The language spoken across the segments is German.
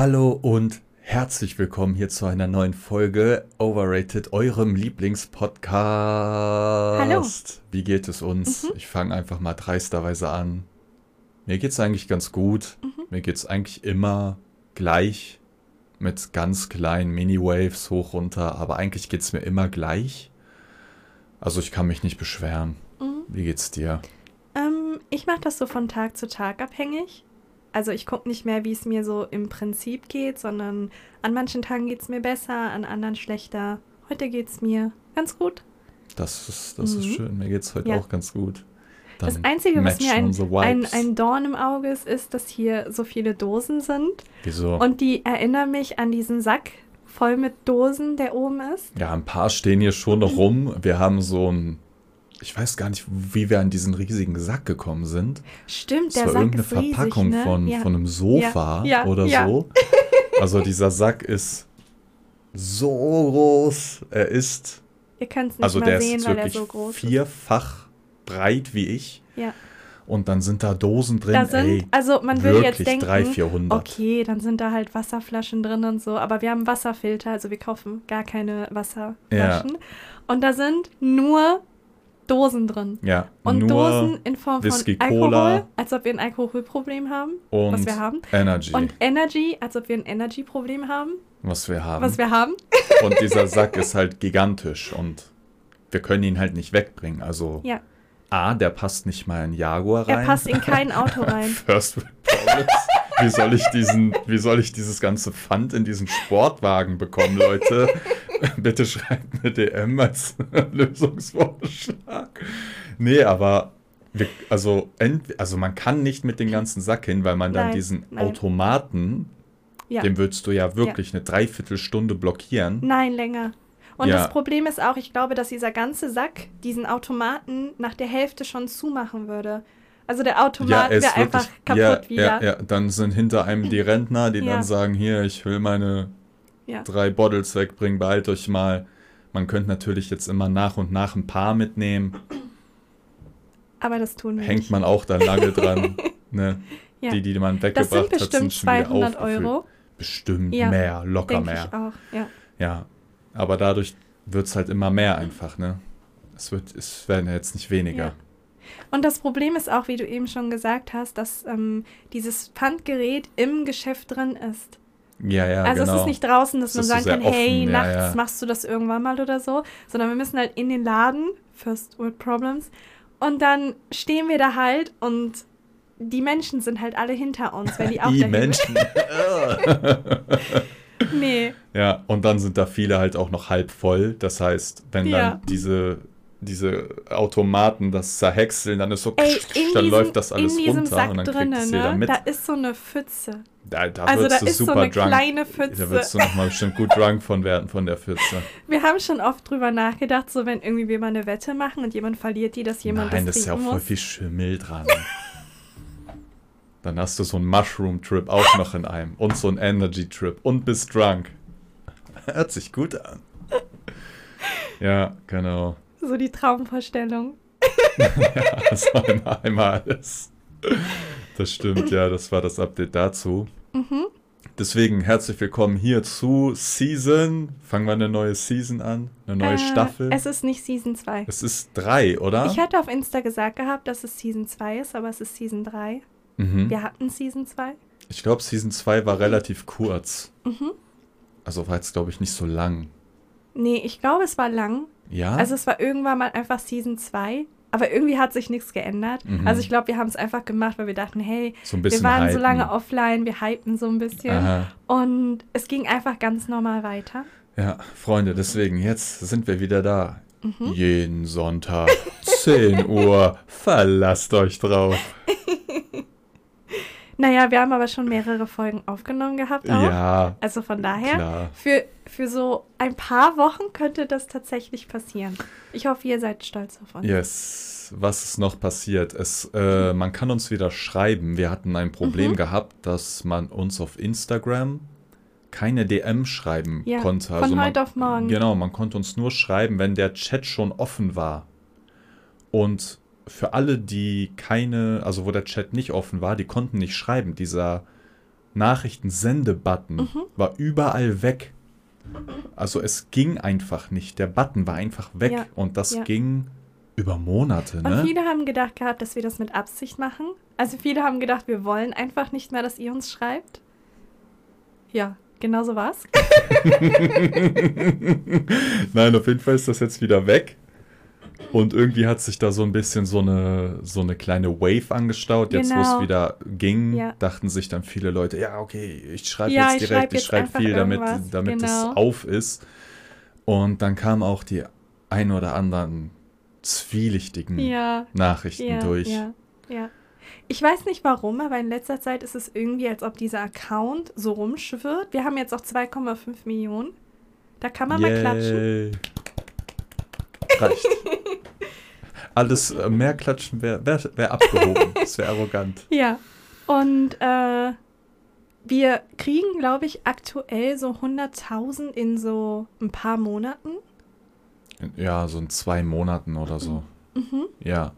Hallo und herzlich willkommen hier zu einer neuen Folge Overrated, eurem Lieblingspodcast. Hallo. Wie geht es uns? Ich fange einfach mal dreisterweise an. Mir geht es eigentlich ganz gut. Mir geht es eigentlich immer gleich mit ganz kleinen Mini-Waves hoch runter, aber eigentlich geht es mir immer gleich. Also ich kann mich nicht beschweren. Wie geht's dir? Ähm, ich mache das so von Tag zu Tag abhängig. Also ich gucke nicht mehr, wie es mir so im Prinzip geht, sondern an manchen Tagen geht es mir besser, an anderen schlechter. Heute geht es mir ganz gut. Das ist, das ist Mhm. schön. Mir geht's heute Ja. auch ganz gut. das Dann Einzige, was mir ein, ein, ein Dorn im Auge ist, ist, dass hier so viele Dosen sind. Wieso? Und die erinnern mich an diesen Sack voll mit Dosen, der oben ist. Ja, ein paar stehen hier schon noch rum. Wir haben so ein. Ich weiß gar nicht, wie wir an diesen riesigen Sack gekommen sind. Stimmt, Das der war Sack irgendeine ist riesig, Verpackung ne? von, ja. von einem Sofa Ja, ja, oder ja. so. Also dieser Sack ist so groß. Er ist. Ihr könnt es nicht Also der sehen, ist weil er wirklich so groß ist. vierfach breit wie ich. Ja. Und dann sind da Dosen drin. Da sind, ey, also man würde jetzt denken, 300, 400. okay, dann sind da halt Wasserflaschen drin und so, aber wir haben Wasserfilter, also wir kaufen gar keine Wasserflaschen. Und da sind nur Dosen drin. Ja, Und Dosen in Form Whisky, von Alkohol, Cola. als ob wir ein Alkoholproblem haben, und was wir haben. Energy, Und Energy, als ob wir ein Energy-Problem haben, was wir haben. was wir haben. Und dieser Sack ist halt gigantisch und wir können ihn halt nicht wegbringen. Also Ja, A, der passt nicht mal in Jaguar rein. er passt in kein Auto rein. First Problems. Wie soll ich diesen, wie soll ich dieses ganze Pfand in diesen Sportwagen bekommen, Leute? Bitte schreibt eine DM als Lösungsvorschlag. Nee, aber wir, also, also man kann nicht mit dem ganzen Sack hin, weil man dann Nein, diesen nein. Automaten, Ja. den würdest du ja wirklich eine Dreiviertelstunde blockieren. Nein, länger. Und Ja. das Problem ist auch, ich glaube, dass dieser ganze Sack diesen Automaten nach der Hälfte schon zumachen würde. Also der Automat ist wäre einfach kaputt ja, wieder. Ja, ja, dann sind hinter einem die Rentner, die Ja. dann sagen, hier, ich will meine Ja. drei Bottles wegbringen, behalt euch mal. Man könnte natürlich jetzt immer nach und nach ein paar mitnehmen. Aber das tun wir Hängt nicht. man auch dann lange dran. Ne? Ja. Die, die man weggebracht sind hat, sind schon wieder 200 aufgefüllt. Euro, Bestimmt Ja, mehr, locker mehr. ich auch. Ja. Ja, aber dadurch wird es halt immer mehr einfach, ne? Es, wird, es werden ja jetzt nicht weniger. Und das Problem ist auch, wie du eben schon gesagt hast, dass ähm, dieses Pfandgerät im Geschäft drin ist. Ja, ja, also genau. es ist nicht draußen, dass Es man sagen kann, hey, offen, ja, nachts ja. machst du das irgendwann mal oder so, sondern wir müssen halt in den Laden, First World Problems, und dann stehen wir da halt und die Menschen sind halt alle hinter uns, wenn die auch Die Menschen. Nee, Ja, und dann sind da viele halt auch noch halb voll. Das heißt, wenn Ja. dann diese, diese Automaten das zerhäckseln, dann ist so, ey, dann diesem, läuft das alles runter und dann drinnen, kriegt es jeder ne, mit. da ist so eine Pfütze. Da, da Also da ist so super eine drunk. kleine Da Pfütze. wirst du nochmal bestimmt gut drunk von werden, von der Pfütze. Wir haben schon oft drüber nachgedacht, so wenn irgendwie wir mal eine Wette machen und jemand verliert die, dass jemand Nein, das das ist ja auch voll viel Schimmel dran. dann hast du so einen Mushroom-Trip auch noch in einem. Und so einen Energy-Trip. Und bist drunk. Hört sich gut an. Ja, genau. So die Traumvorstellung. Das war immer einmal alles. Das stimmt, ja, das war das Update dazu. Mhm. Deswegen herzlich willkommen hier zu Season. Fangen wir eine neue Season an, eine neue Äh, Staffel. Es ist nicht Season 2. Es ist drei, oder? Ich hatte auf Insta gesagt gehabt, dass es Season 2 ist, aber es ist Season 3. mhm. Wir hatten Season 2. Ich glaube, Season 2 war relativ kurz. Mhm. Also war jetzt, glaube ich, nicht so lang. Nee, ich glaube, es war lang. Ja? Also es war irgendwann mal einfach Season 2. Aber irgendwie hat sich nichts geändert. Mhm. Also ich glaube, wir haben es einfach gemacht, weil wir dachten, hey, so wir waren so hypen. lange offline, wir hypen so ein bisschen. Aha. Und es ging einfach ganz normal weiter. Ja, Freunde, deswegen, jetzt sind wir wieder da. Mhm. Jeden Sonntag, 10 Uhr. Verlasst euch drauf. Naja, wir haben aber schon mehrere Folgen aufgenommen gehabt auch. Ja, Also von daher, klar. für, für so ein paar Wochen könnte das tatsächlich passieren. Ich hoffe, ihr seid stolz auf uns. Yes. Was ist noch passiert? Es, äh, man kann uns wieder schreiben. Wir hatten ein Problem Mhm. gehabt, dass man uns auf Instagram keine DM schreiben Ja, konnte. von Also man, heute auf morgen. Genau, man konnte uns nur schreiben, wenn der Chat schon offen war. Und für alle, die keine, also wo der Chat nicht offen war, die konnten nicht schreiben. Dieser Nachrichtensende-Button Mhm. war überall weg. Also es ging einfach nicht. Der Button war einfach weg. Ja, Und das ja. ging über Monate, Und ne? viele haben gedacht gehabt, dass wir das mit Absicht machen. Also viele haben gedacht, wir wollen einfach nicht mehr, dass ihr uns schreibt. Ja, genau so war's. Nein, auf jeden Fall ist das jetzt wieder weg. Und irgendwie hat sich da so ein bisschen so eine, so eine kleine Wave angestaut. Jetzt, wo Genau. es wieder ging, Ja. dachten sich dann viele Leute, ja, okay, ich schreibe Ja, jetzt direkt, schreib ich schreibe einfach viel, damit, damit Genau. es auf ist. Und dann kamen auch die ein oder anderen zwielichtigen Ja, Nachrichten durch. ja, ja. Ich weiß nicht warum, aber in letzter Zeit ist es irgendwie, als ob dieser Account so rumschwirrt. Wir haben jetzt auch 2,5 Millionen. Da kann man mal klatschen. Yay. Reicht. Alles äh, mehr klatschen wäre wär, wär abgehoben. Das wäre arrogant. Ja. Und äh, wir kriegen, glaube ich, aktuell so 100.000 in so ein paar Monaten. Ja, so in zwei Monaten oder so. Mhm. Ja.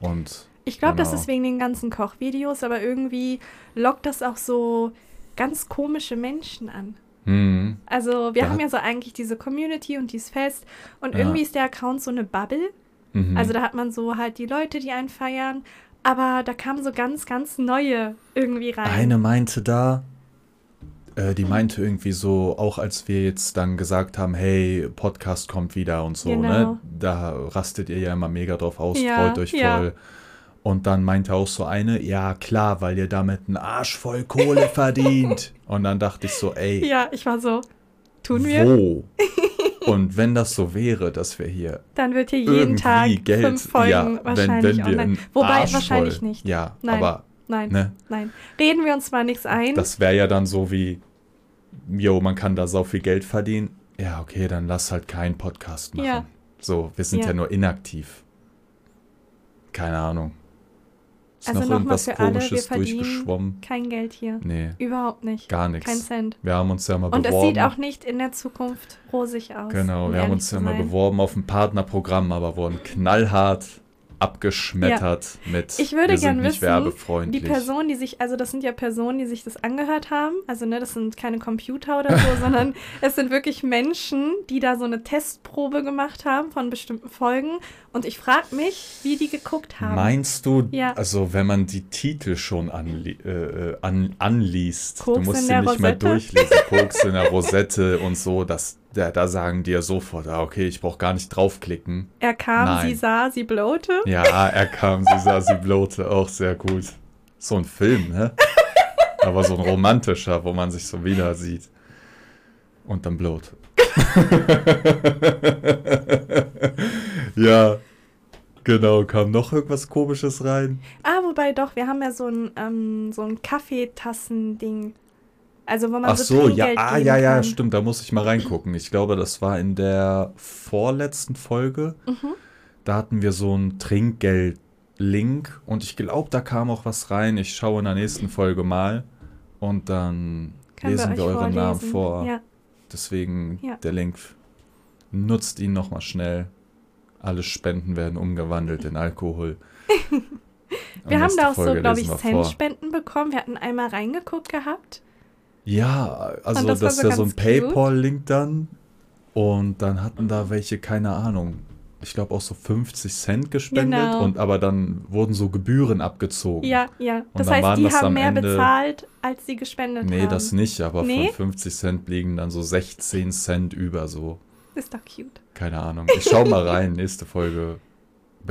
Und Ich glaube, das Genau. ist wegen den ganzen Kochvideos, aber irgendwie lockt das auch so ganz komische Menschen an. hm, Also wir Da haben ja so eigentlich diese Community und die ist fest und Ja. irgendwie ist der Account so eine Bubble. Mhm. Also da hat man so halt die Leute, die einen feiern, aber da kamen so ganz, ganz neue irgendwie rein. Eine meinte da, äh, die meinte irgendwie so, auch als wir jetzt dann gesagt haben, hey, Podcast kommt wieder und so, Genau. ne? Da rastet ihr ja immer mega drauf aus, Ja, freut euch ja. voll. Und dann meinte auch so eine, ja klar, weil ihr damit einen Arsch voll Kohle verdient. Und dann dachte ich so, ey, Ja, ich war so, tun wir? wo? Und wenn das so wäre, dass wir hier Dann wird hier jeden Tag Geld, fünf Folgen ja, wahrscheinlich wenn wir online. Wobei Arsch wahrscheinlich voll, nicht. Ja, Nein. aber Nein, ne, nein. Reden wir uns mal nichts ein. das wäre ja dann so wie, jo, man kann da so viel Geld verdienen. Ja, okay, dann lass halt keinen Podcast machen. Ja. So, wir sind ja. Ja. nur inaktiv. Keine Ahnung. Ist Also noch irgendwas für alle, wir komisches durchgeschwommen? Kein Geld hier. Nee, Überhaupt nicht. gar Kein nichts. Cent. Wir haben uns ja mal Und es beworben. sieht auch nicht in der Zukunft rosig aus. Genau, um wir haben uns ja mal beworben auf ein Partnerprogramm, aber wurden knallhart abgeschmettert mit Ich würde wir sind gern nicht wissen. Die Person, die sich, also das sind ja Personen, die sich das angehört haben. Also ne, das sind keine Computer oder so, sondern es sind wirklich Menschen, die da so eine Testprobe gemacht haben von bestimmten Folgen. Und ich frage mich, wie die geguckt haben. Meinst du, Ja. also wenn man die Titel schon anli äh, äh, an, anliest, Koks du musst sie nicht mehr Rosette? durchlesen, Koks in der Rosette und so, das, da, da sagen die ja sofort, ah, okay, ich brauche gar nicht draufklicken. er kam, Nein. sie sah, sie blowte. Ja, er kam, sie sah, sie blowte, auch sehr gut. So ein Film, ne? Aber so ein romantischer, wo man sich so wieder sieht. Und dann blowt. ja, genau. Kam noch irgendwas Komisches rein? Ah, wobei doch, wir haben ja so ein, ähm, so ein Kaffeetassen-Ding. Also wo man Ach so, so, ja, Trinkgeld ah, ja, ja, kann. stimmt. Da muss ich mal reingucken. Ich glaube, das war in der vorletzten Folge. Mhm. Da hatten wir so einen Trinkgeld-Link und ich glaube, da kam auch was rein. Ich schaue in der nächsten Folge mal und dann Können lesen wir euch euren Namen vorlesen. vor. Ja. Deswegen Ja. der Link. Nutzt ihn nochmal schnell. Alle Spenden werden umgewandelt in Alkohol. Wir haben da auch so, Folge glaube ich, wir. Centspenden bekommen. Wir hatten einmal reingeguckt gehabt. Ja, also das das, ist ja so ein. PayPal-Link dann. Und dann hatten da welche, keine Ahnung, ich glaube auch so 50 Cent gespendet. Genau. Und aber dann wurden so Gebühren abgezogen. Ja, ja. Das heißt, die das haben mehr Ende- bezahlt, als sie gespendet Nee, haben. das nicht, aber Nee? von 50 Cent liegen dann so 16 Cent über, so. Ist doch cute. Keine Ahnung. Ich schau mal rein, nächste Folge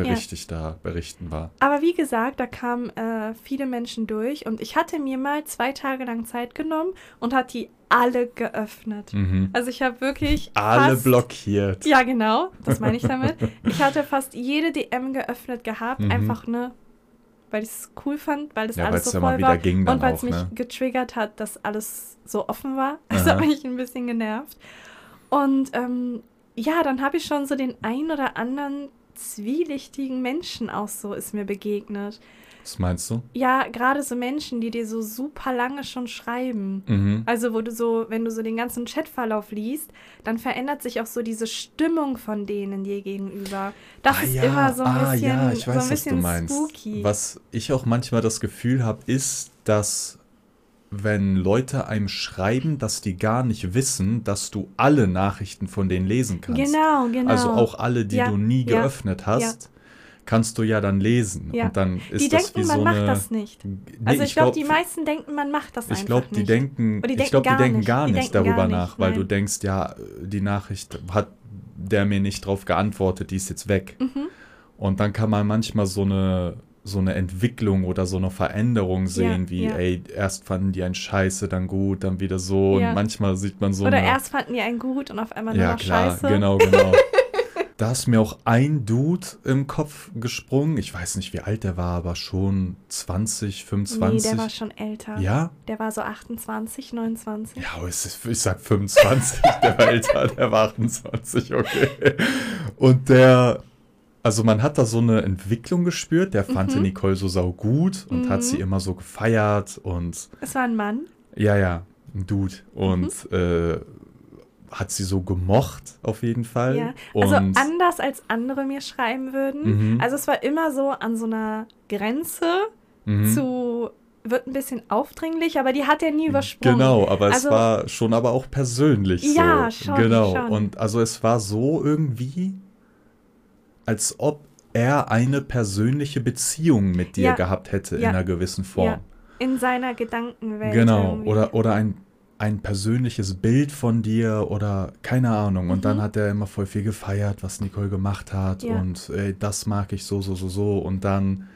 berichte ich da, berichten wir. Aber wie gesagt, da kamen äh, viele Menschen durch und ich hatte mir mal zwei Tage lang Zeit genommen und hat die alle geöffnet. Mhm. Also ich habe wirklich Alle fast, blockiert. Ja, genau, das meine ich damit. ich hatte fast jede DM geöffnet gehabt, Mhm. einfach ne, weil ich es cool fand, weil das Ja, alles so ja mal voll war ging und weil es mich ne? getriggert hat, dass alles so offen war. Das Aha. hat mich ein bisschen genervt. Und ähm, ja, dann habe ich schon so den ein oder anderen zwielichtigen Menschen auch so ist mir begegnet. Was meinst du? Ja, gerade so Menschen, die dir so super lange schon schreiben. Mhm. Also, wo du so, wenn du so den ganzen Chatverlauf liest, dann verändert sich auch so diese Stimmung von denen dir gegenüber. Das Ah, ist ja, immer so ein ah, bisschen, ja, ich weiß, so ein was du bisschen meinst. spooky. Was ich auch manchmal das Gefühl habe, ist, dass wenn Leute einem schreiben, dass die gar nicht wissen, dass du alle Nachrichten von denen lesen kannst. Genau, genau. Also auch alle, die Ja, du nie ja, geöffnet hast, kannst du ja dann lesen. Ja. Und dann ist die das denken, wie man so macht eine. das nicht. Nee, Also ich glaube, glaub, die meisten denken, man macht das einfach Ich glaube, die nicht. denken, die ich glaube, die gar denken nicht. gar Die nicht denken gar darüber nicht, nach, weil du nein. denkst, ja, die Nachricht hat der mir nicht drauf geantwortet, die ist jetzt weg. Mhm. Und dann kann man manchmal so eine so eine Entwicklung oder so eine Veränderung sehen, wie, ja. ey, erst fanden die einen Scheiße, dann gut, dann wieder so. Ja. Und manchmal sieht man so Oder eine. erst fanden die einen gut und auf einmal nur ja, noch klar, scheiße. genau, genau. da ist mir auch ein Dude im Kopf gesprungen. Ich weiß nicht, wie alt der war, aber schon 20, 25. Nee, der war schon älter. ja? Der war so 28, 29. Ja, ich sag 25, der war älter, der war 28, okay. Und der, also man hat da so eine Entwicklung gespürt, der fand Mhm. Nicole so sau gut und Mhm. hat sie immer so gefeiert und Es war ein Mann. ja, ja, ein Dude und Mhm. äh, hat sie so gemocht auf jeden Fall. Ja. Also und anders als andere mir schreiben würden. Mhm. Also es war immer so an so einer Grenze mhm. zu wird ein bisschen aufdringlich, aber die hat er nie übersprungen. Genau, aber es Also- war schon aber auch persönlich Ja, so. schon, Genau. schon. Und also es war so irgendwie, als ob er eine persönliche Beziehung mit dir Ja, gehabt hätte ja, in einer gewissen Form. Ja, in seiner Gedankenwelt. Genau. irgendwie. Oder, oder ein, ein persönliches Bild von dir oder keine Ahnung. Und dann Mhm. hat er immer voll viel gefeiert, was Nicole gemacht hat. Und ey, das mag ich so, so, so, so. Und dann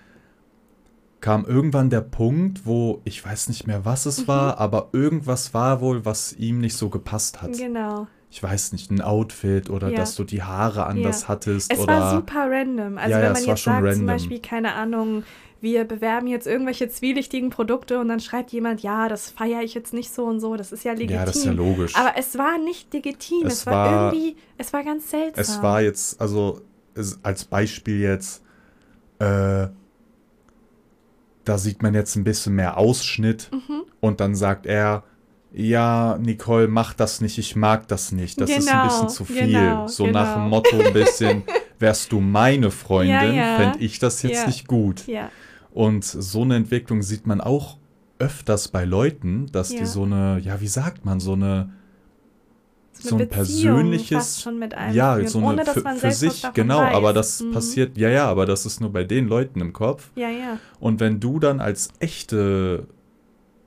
kam irgendwann der Punkt, wo ich weiß nicht mehr, was es Mhm. war, aber irgendwas war wohl, was ihm nicht so gepasst hat. Genau. Ich weiß nicht, ein Outfit oder Ja. dass du die Haare anders Ja. hattest Es oder war super random. Also Ja, wenn man war jetzt schon sagt, zum random. Beispiel, keine Ahnung, wir bewerben jetzt irgendwelche zwielichtigen Produkte und dann schreibt jemand, ja, das feiere ich jetzt nicht so und so, das ist ja legitim. ja, das ist ja logisch. Aber es war nicht legitim. Es Es, war, war- irgendwie, es war ganz seltsam. Es war jetzt, also es, als Beispiel jetzt, äh, da sieht man jetzt ein bisschen mehr Ausschnitt Mhm. und dann sagt er, ja, Nicole, mach das nicht, ich mag das nicht. Das ist ein Genau, bisschen zu viel. genau, so nach dem genau. Motto ein bisschen, wärst du meine Freundin, Ja, ja. fände ich das jetzt Ja. nicht gut. Und so eine Entwicklung sieht man auch öfters bei Leuten, dass die so eine, ja, wie sagt man, so eine so eine ein Beziehung persönliches, fast schon mit einem ja, so eine ohne für, für sich, genau, weiß. aber das Mhm. passiert, ja, ja, aber das ist nur bei den Leuten im Kopf. Ja, ja. Und wenn du dann als echte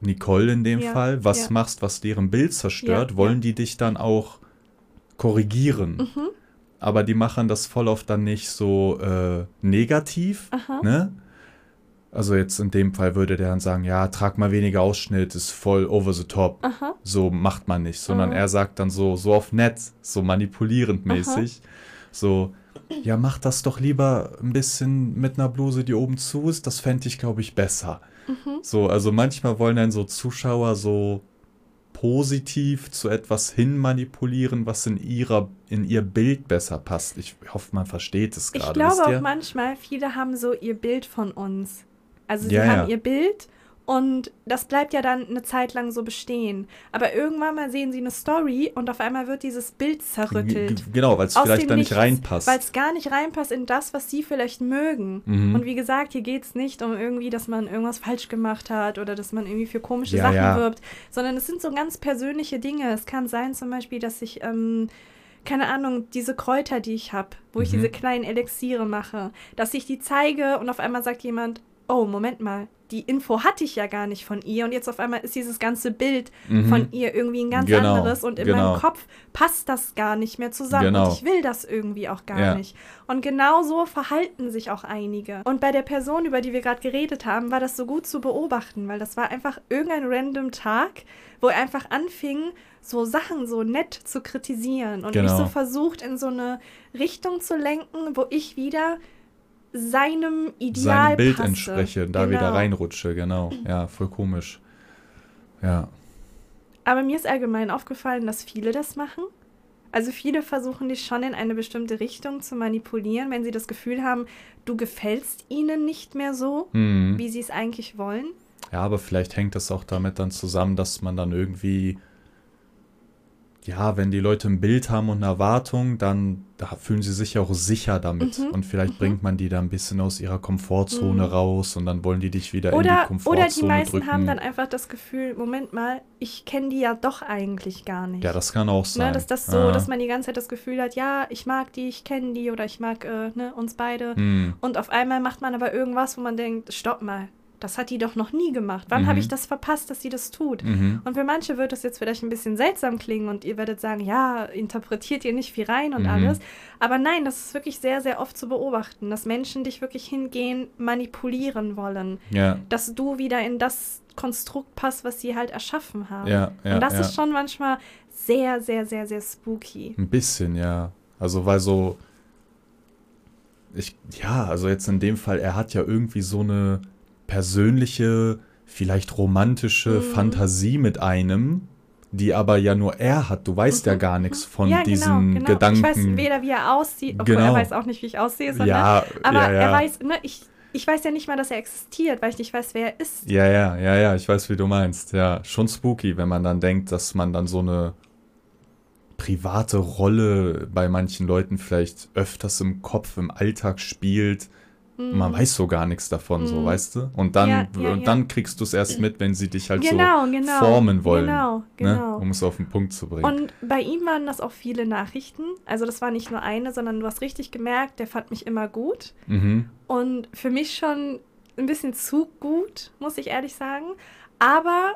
Nicole in dem Ja, Fall was ja. machst, was deren Bild zerstört, Ja, wollen die dich dann auch korrigieren. Mhm. Aber die machen das voll oft dann nicht so äh, negativ, Aha. ne? Also jetzt in dem Fall würde der dann sagen, ja, trag mal weniger Ausschnitt, ist voll over the top. Aha. So macht man nicht, sondern Aha. er sagt dann so, so auf nett, so manipulierend mäßig. So, ja, mach das doch lieber ein bisschen mit einer Bluse, die oben zu ist, das fände ich, glaube ich, besser. Mhm. So, also manchmal wollen dann so Zuschauer so positiv zu etwas hin manipulieren, was in ihrer, in ihr Bild besser passt. Ich hoffe, man versteht es Ich gerade. glaube wisst ihr? auch manchmal, viele haben so ihr Bild von uns. Also sie Ja, haben ja. ihr Bild und das bleibt ja dann eine Zeit lang so bestehen. Aber irgendwann mal sehen sie eine Story und auf einmal wird dieses Bild zerrüttelt. Genau, weil es vielleicht da nicht reinpasst. Weil es gar nicht reinpasst in das, was sie vielleicht mögen. Mhm. Und wie gesagt, hier geht es nicht um irgendwie, dass man irgendwas falsch gemacht hat oder dass man irgendwie für komische Ja, Sachen ja. wirbt, sondern es sind so ganz persönliche Dinge. Es kann sein zum Beispiel, dass ich, ähm, keine Ahnung, diese Kräuter, die ich habe, wo ich Mhm. diese kleinen Elixiere mache, dass ich die zeige und auf einmal sagt jemand, oh, Moment mal, die Info hatte ich ja gar nicht von ihr und jetzt auf einmal ist dieses ganze Bild Mhm. von ihr irgendwie ein ganz Genau, anderes und in genau. meinem Kopf passt das gar nicht mehr zusammen Genau. und ich will das irgendwie auch gar Ja. nicht. Und genau so verhalten sich auch einige. Und bei der Person, über die wir gerade geredet haben, war das so gut zu beobachten, weil das war einfach irgendein random Tag, wo er einfach anfing, so Sachen so nett zu kritisieren und mich Genau. so versucht, in so eine Richtung zu lenken, wo ich wieder seinem Ideal seinem Bild passe. entspreche, da Genau. wieder reinrutsche, genau. Ja, voll komisch. Ja. Aber mir ist allgemein aufgefallen, dass viele das machen. Also viele versuchen dich schon in eine bestimmte Richtung zu manipulieren, wenn sie das Gefühl haben, du gefällst ihnen nicht mehr so, Hm. wie sie es eigentlich wollen. Ja, aber vielleicht hängt das auch damit dann zusammen, dass man dann irgendwie ja, wenn die Leute ein Bild haben und eine Erwartung, dann da fühlen sie sich ja auch sicher damit. Mhm. Und vielleicht Mhm. bringt man die da ein bisschen aus ihrer Komfortzone Mhm. raus und dann wollen die dich wieder in die Oder, Komfortzone oder die meisten drücken. haben dann einfach das Gefühl, Moment mal, ich kenne die ja doch eigentlich gar nicht. ja, das kann auch sein. Ne, dass das so, Ja. dass man die ganze Zeit das Gefühl hat, ja, ich mag die, ich kenne die oder ich mag äh, ne, uns beide. Hm. Und auf einmal macht man aber irgendwas, wo man denkt, stopp mal, das hat die doch noch nie gemacht. Wann Mhm. habe ich das verpasst, dass sie das tut? Mhm. Und für manche wird das jetzt vielleicht ein bisschen seltsam klingen und ihr werdet sagen, ja, interpretiert ihr nicht viel rein und Mhm. alles. Aber nein, das ist wirklich sehr, sehr oft zu beobachten, dass Menschen dich wirklich hingehen, manipulieren wollen. Ja, Dass du wieder in das Konstrukt passt, was sie halt erschaffen haben. ja, ja. und das ist schon manchmal sehr, sehr, sehr, sehr spooky. Ein bisschen, ja. Also, weil so. Ich, ja, also jetzt in dem Fall, er hat ja irgendwie so eine persönliche, vielleicht romantische Mhm. Fantasie mit einem, die aber ja nur er hat. Du weißt ja Mhm, gar nichts von ja, diesen genau, genau. Gedanken. Ich weiß weder, wie er aussieht, obwohl Genau. er weiß auch nicht, wie ich aussehe, sondern ja, aber ja, ja. er weiß, ne, ich, ich weiß ja nicht mal, dass er existiert, weil ich nicht weiß, wer er ist. Ja, ja, ja, ja, ich weiß, wie du meinst. Ja, schon spooky, wenn man dann denkt, dass man dann so eine private Rolle bei manchen Leuten vielleicht öfters im Kopf, im Alltag spielt. Mhm. Man weiß so gar nichts davon, so, Mhm. weißt du? Und dann, Ja, ja, und ja. dann kriegst du es erst mit, wenn sie dich halt genau, so genau, formen wollen. Genau, Ne? genau. Um es auf den Punkt zu bringen. Und bei ihm waren das auch viele Nachrichten. Also das war nicht nur eine, sondern du hast richtig gemerkt, der fand mich immer gut. mhm. Und für mich schon ein bisschen zu gut, muss ich ehrlich sagen. Aber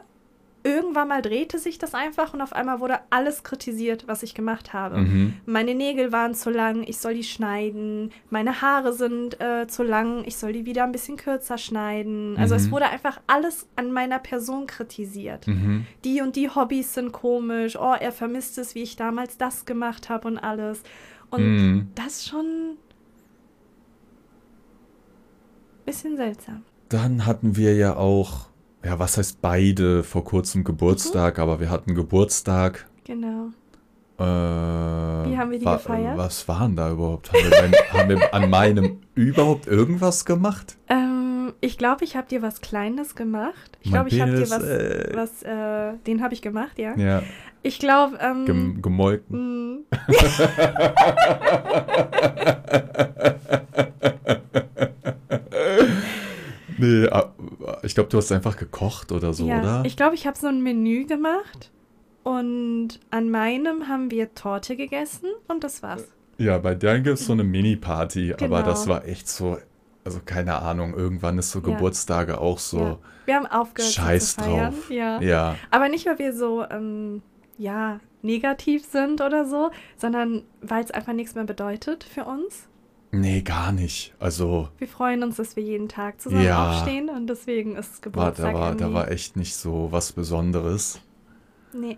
irgendwann mal drehte sich das einfach und auf einmal wurde alles kritisiert, was ich gemacht habe. Mhm. Meine Nägel waren zu lang, ich soll die schneiden. Meine Haare sind äh, zu lang, ich soll die wieder ein bisschen kürzer schneiden. Also es Mhm. wurde einfach alles an meiner Person kritisiert. Mhm. Die und die Hobbys sind komisch. Oh, er vermisst es, wie ich damals das gemacht habe und alles. Und Mhm. das ist schon ein bisschen seltsam. Dann hatten wir ja auch, ja, was heißt beide vor kurzem Geburtstag, Mhm. aber wir hatten Geburtstag. Genau. Äh, Wie haben wir die gefeiert? Was waren da überhaupt? Haben wir, bei, haben wir an meinem überhaupt irgendwas gemacht? Ähm, ich glaube, ich habe dir was Kleines gemacht. Ich Mein glaube, ich habe dir was, äh. was äh, den habe ich gemacht, ja. Ja, Ich glaube, ähm, gem gemolken. mh, Nee, ah, ich glaube, du hast einfach gekocht oder so, ja, oder? ich glaube, ich habe so ein Menü gemacht und an meinem haben wir Torte gegessen und das war's. Ja, bei dir gibt es so eine Mini-Party, aber Genau. das war echt so, also keine Ahnung, irgendwann ist so Ja. Geburtstage auch so, Ja. Wir haben aufgehört Scheiß zu feiern. drauf. Ja. ja. Aber nicht, weil wir so, ähm, ja, negativ sind oder so, sondern weil es einfach nichts mehr bedeutet für uns. Nee, gar nicht. Also, Wir freuen uns, dass wir jeden Tag zusammen Ja. aufstehen und deswegen ist war, Geburtstag da, war, da war echt nicht so was Besonderes. Nee.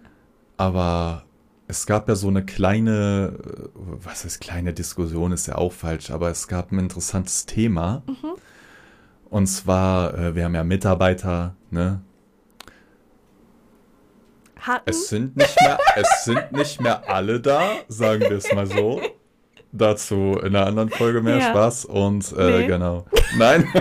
Aber es gab ja so eine kleine, was heißt kleine Diskussion, ist ja auch falsch, aber es gab ein interessantes Thema. Mhm. Und zwar, äh, wir haben ja Mitarbeiter, ne? Hatten? Es sind nicht mehr, es sind nicht mehr alle da, sagen wir es mal so. Dazu in einer anderen Folge mehr Ja. Spaß und äh, Nee. genau. Nein.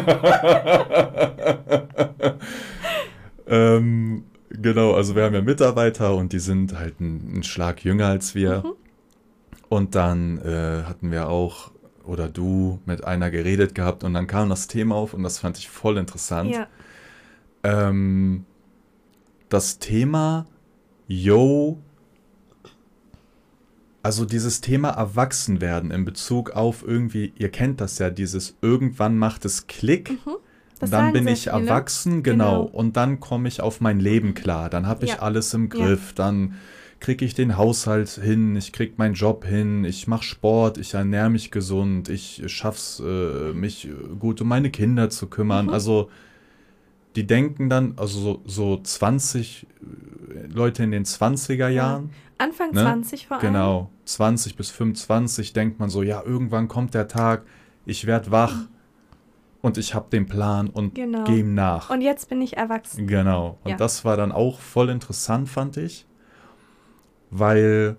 ähm, genau, also wir haben ja Mitarbeiter und die sind halt ein, ein Schlag jünger als wir. Mhm. Und dann äh, hatten wir auch, oder du, mit einer geredet gehabt und dann kam das Thema auf und das fand ich voll interessant. ja. Ähm, das Thema, yo, also dieses Thema Erwachsenwerden in Bezug auf irgendwie, ihr kennt das ja, dieses irgendwann macht es Klick, Mhm. Das dann bin ich viele. erwachsen, genau, Genau. und dann komme ich auf mein Leben klar, dann habe ich Ja. alles im Ja. Griff, dann kriege ich den Haushalt hin, ich kriege meinen Job hin, ich mache Sport, ich ernähre mich gesund, ich schaff's, äh, mich gut um meine Kinder zu kümmern. Mhm. Also die denken dann, also so, so 20 äh, Leute in den 20er Jahren, Anfang ne? 20 vor allem. genau, 20 bis 25, denkt man so, ja, irgendwann kommt der Tag, ich werde wach und ich habe den Plan und Genau. gehe ihm nach. Und jetzt bin ich erwachsen. Genau. Und Ja. das war dann auch voll interessant, fand ich, weil